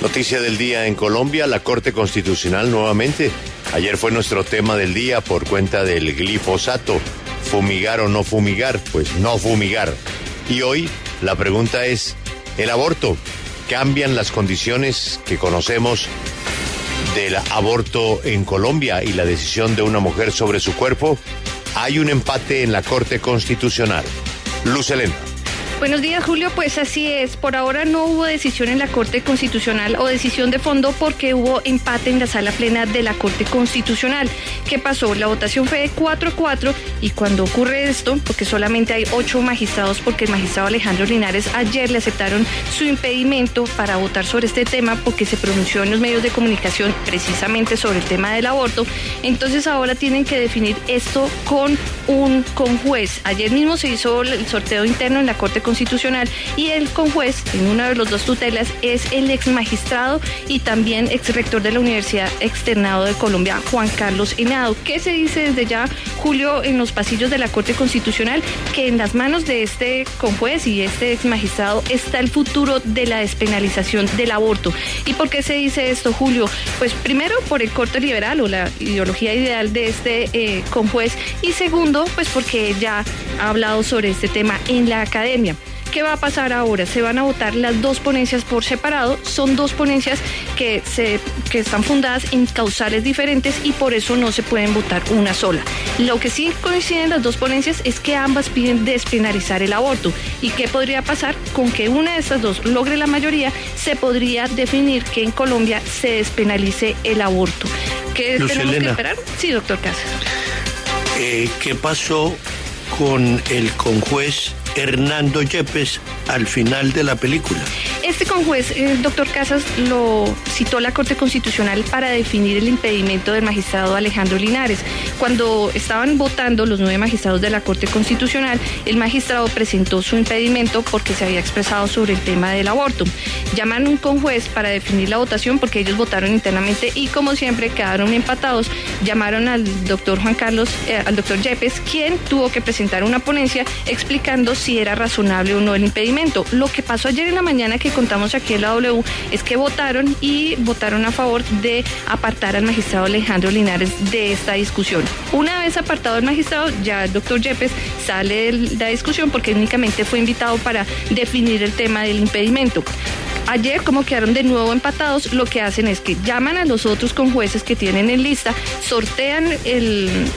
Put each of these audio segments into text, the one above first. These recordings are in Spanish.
Noticia del día en Colombia, la Corte Constitucional nuevamente. Ayer fue nuestro tema del día por cuenta del glifosato. Fumigar o no fumigar, pues no fumigar. Y hoy la pregunta es, ¿el aborto? ¿Cambian las condiciones que conocemos del aborto en Colombia y la decisión de una mujer sobre su cuerpo? Hay un empate en la Corte Constitucional. Luz Helena. Buenos días, Julio. Pues así es. Por ahora no hubo decisión en la Corte Constitucional o decisión de fondo porque hubo empate en la sala plena de la Corte Constitucional. ¿Qué pasó? La votación fue de 4 a 4 y cuando ocurre esto, porque solamente hay ocho magistrados, porque el magistrado Alejandro Linares ayer le aceptaron su impedimento para votar sobre este tema porque se pronunció en los medios de comunicación precisamente sobre el tema del aborto. Entonces ahora tienen que definir esto con un con juez. Ayer mismo se hizo el sorteo interno en la Corte Constitucional y el conjuez en una de los dos tutelas es el ex magistrado y también ex rector de la Universidad Externado de Colombia, Juan Carlos Henado. ¿Qué se dice desde ya, Julio, en los pasillos de la Corte Constitucional? Que en las manos de este conjuez y este ex magistrado está el futuro de la despenalización del aborto. ¿Y por qué se dice esto, Julio? Pues primero por el corte liberal o la ideología ideal de este eh, conjuez y segundo, pues porque ya ha hablado sobre este tema en la academia. ¿Qué va a pasar ahora? Se van a votar las dos ponencias por separado. Son dos ponencias que, se, que están fundadas en causales diferentes y por eso no se pueden votar una sola. Lo que sí coinciden las dos ponencias es que ambas piden despenalizar el aborto. ¿Y qué podría pasar? Con que una de estas dos logre la mayoría, se podría definir que en Colombia se despenalice el aborto. ¿Qué tenemos que esperar? Sí, doctor Casas. Eh, ¿Qué pasó con el conjuez Hernando Yepes al final de la película. Este conjuez, el doctor Casas, lo citó la Corte Constitucional para definir el impedimento del magistrado Alejandro Linares. Cuando estaban votando los nueve magistrados de la Corte Constitucional, el magistrado presentó su impedimento porque se había expresado sobre el tema del aborto. Llaman un conjuez para definir la votación porque ellos votaron internamente y como siempre quedaron empatados. Llamaron al doctor Juan Carlos, eh, al doctor Yepes, quien tuvo que presentar una ponencia explicando si era razonable o no el impedimento. Lo que pasó ayer en la mañana que contamos aquí en la W es que votaron y votaron a favor de apartar al magistrado Alejandro Linares de esta discusión. Una vez apartado el magistrado, ya el doctor Yepes sale de la discusión porque únicamente fue invitado para definir el tema del impedimento. Ayer, como quedaron de nuevo empatados, lo que hacen es que llaman a los otros conjueces que tienen en lista, sortean el,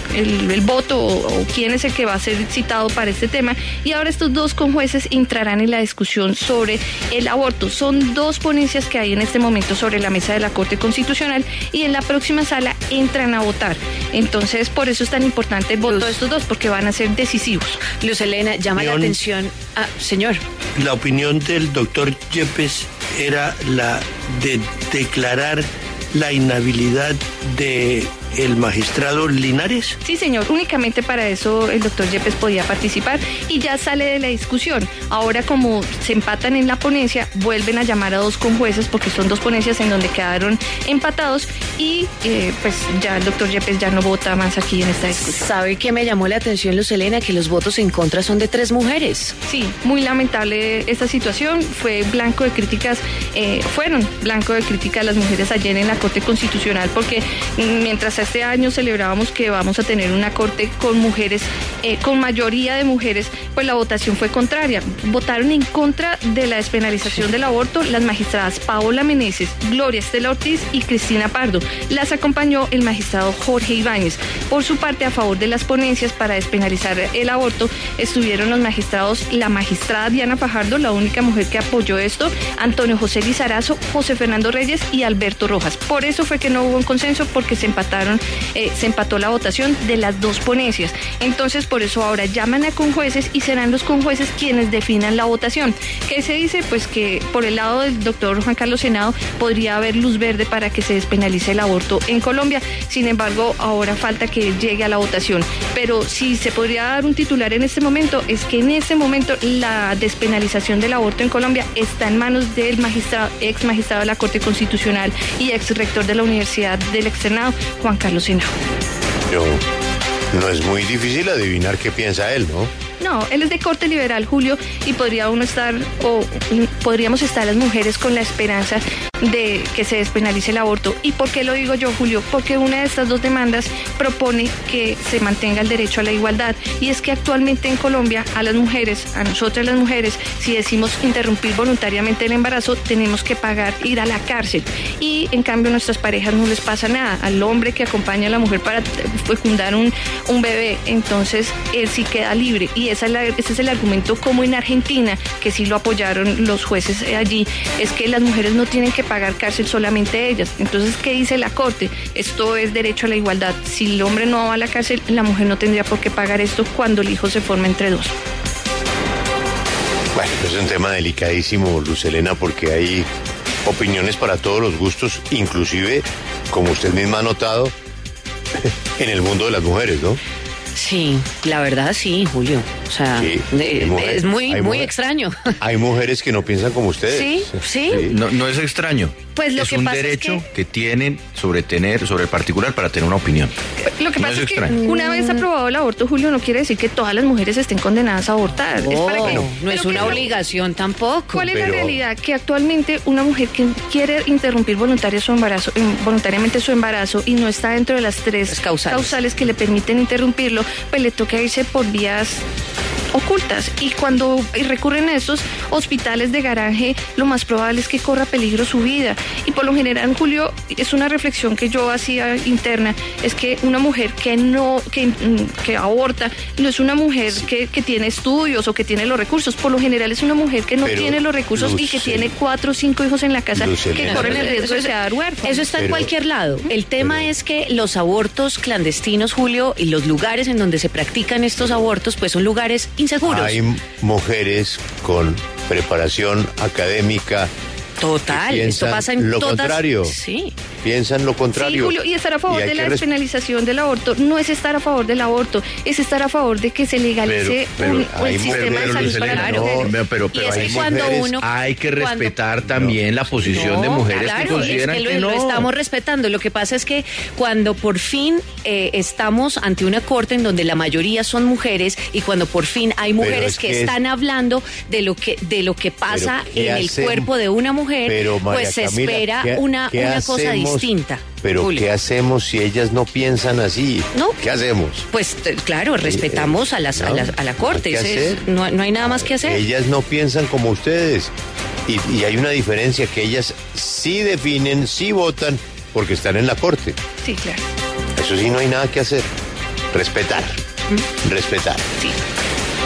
voto o, quién es el que va a ser citado para este tema y ahora estos dos conjueces entrarán en la discusión sobre el aborto. Son dos ponencias que hay en este momento sobre la mesa de la Corte Constitucional y en la próxima sala entran a votar. Entonces, por eso es tan importante el voto de estos dos, porque van a ser decisivos. Luz Elena, llama la atención. Ah, señor. La opinión del doctor Yepes era la de declarar la inhabilidad de el magistrado Linares? Sí, señor, únicamente para eso el doctor Yepes podía participar y ya sale de la discusión. Ahora como se empatan en la ponencia, vuelven a llamar a dos conjueces porque son dos ponencias en donde quedaron empatados y eh, pues ya el doctor Yepes ya no vota más aquí en esta discusión. ¿Sabe qué me llamó la atención, Luz Elena? Que los votos en contra son de tres mujeres. Sí, muy lamentable esta situación. Fue blanco de críticas, eh, fueron blanco de críticas las mujeres ayer en la Corte Constitucional porque mientras este año celebrábamos que vamos a tener una corte con mujeres, eh, con mayoría de mujeres, pues la votación fue contraria. Votaron en contra de la despenalización del aborto las magistradas Paola Meneses, Gloria Estela Ortiz y Cristina Pardo. Las acompañó el magistrado Jorge Ibáñez. Por su parte, a favor de las ponencias para despenalizar el aborto, estuvieron los magistrados, la magistrada Diana Fajardo, la única mujer que apoyó esto, Antonio José Lizarazo, José Fernando Reyes y Alberto Rojas. Por eso fue que no hubo un consenso, porque se empataron eh, se empató la votación de las dos ponencias. Entonces, por eso ahora llaman a conjueces y serán los conjueces quienes definan la votación. ¿Qué se dice? Pues que por el lado del doctor Juan Carlos Senado podría haber luz verde para que se despenalice el aborto en Colombia. Sin embargo, ahora falta que llegue a la votación. Pero si se podría dar un titular en este momento, es que en este momento la despenalización del aborto en Colombia está en manos del magistrado, ex magistrado de la Corte Constitucional y ex rector de la Universidad del Externado, Juan Carlos Sino. no es muy difícil adivinar qué piensa él, ¿no? No, él es de corte liberal, Julio, y podría uno estar, o podríamos estar las mujeres con la esperanza de que se despenalice el aborto. ¿Y por qué lo digo yo, Julio? Porque una de estas dos demandas propone que se mantenga el derecho a la igualdad. Y es que actualmente en Colombia a las mujeres, a nosotras las mujeres, si decimos interrumpir voluntariamente el embarazo, tenemos que pagar ir a la cárcel. Y en cambio a nuestras parejas no les pasa nada. Al hombre que acompaña a la mujer para fecundar un, un bebé, entonces él sí queda libre. Y esa es la, ese es el argumento como en Argentina, que sí lo apoyaron los jueces allí, es que las mujeres no tienen que pagar cárcel solamente ellas. Entonces, ¿qué dice la Corte? Esto es derecho a la igualdad. Si el hombre no va a la cárcel, la mujer no tendría por qué pagar esto cuando el hijo se forma entre dos. Bueno, es un tema delicadísimo, Lucelena, porque hay opiniones para todos los gustos, inclusive, como usted misma ha notado, en el mundo de las mujeres, ¿no? Sí, la verdad sí, Julio. O sea, Sí, hay mujeres- es muy, muy extraño. Hay mujeres que no piensan como ustedes. Sí, sí. No, no es extraño. Pues lo es que un pasa es derecho que- que... tienen sobre tener, sobre el particular para tener una opinión. Lo que No pasa es es, que extraño. una vez aprobado el aborto, Julio, no quiere decir que todas las mujeres estén condenadas a abortar. es No, para que, no es una obligación tampoco. ¿Cuál es la realidad? Que actualmente una mujer que quiere interrumpir voluntaria su embarazo, eh, voluntariamente su embarazo y no está dentro de las tres causales. que le permiten interrumpirlo, pues le toca irse por vías ocultas. Y cuando recurren a esos hospitales de garaje lo más probable es que corra peligro su vida. Y por lo general Julio es una reflexión que yo hacía interna es que una mujer que no que, mm, que aborta no es una mujer que, que tiene estudios o que tiene los recursos. Por lo general es una mujer que no Pero, tiene los recursos y que tiene cuatro o cinco hijos en la casa que corren el riesgo de quedar huérfanos. Eso está en cualquier lado. El tema pero- es que los abortos clandestinos, Julio, y los lugares en donde se practican estos abortos, pues son lugares Hay mujeres con preparación académica Total, esto pasa en lo todas. contrario. Sí. piensan lo contrario. Sí, Julio, y estar a favor de la despenalización del aborto no es estar a favor del aborto, es estar a favor de que se legalice Pero- pero un, sistema mujeres, de salud para no, pero, pero, Y pero es hay que cuando mujeres- uno hay que cuando- respetar también la posición de mujeres claro, que consideran es que, que, lo, no. lo estamos respetando. Lo que pasa es que cuando por fin eh, estamos ante una corte en donde la mayoría son mujeres y cuando por fin hay mujeres es que, que es- están hablando de lo que de lo que pasa ¿qué en el cuerpo de una mujer, Pero, María pues se espera ¿qué- una, qué una cosa distinta. Pero Julio. ¿qué hacemos si ellas no piensan así? No. ¿Qué hacemos? Pues claro, respetamos a, las, a, las- a la corte. Es- no, no hay nada más que hacer. Ellas no piensan como ustedes. Y, y hay una diferencia que ellas sí definen, sí votan, porque están en la corte. Sí, claro. Eso sí, no hay nada que hacer. Respetar. Respetar. Sí.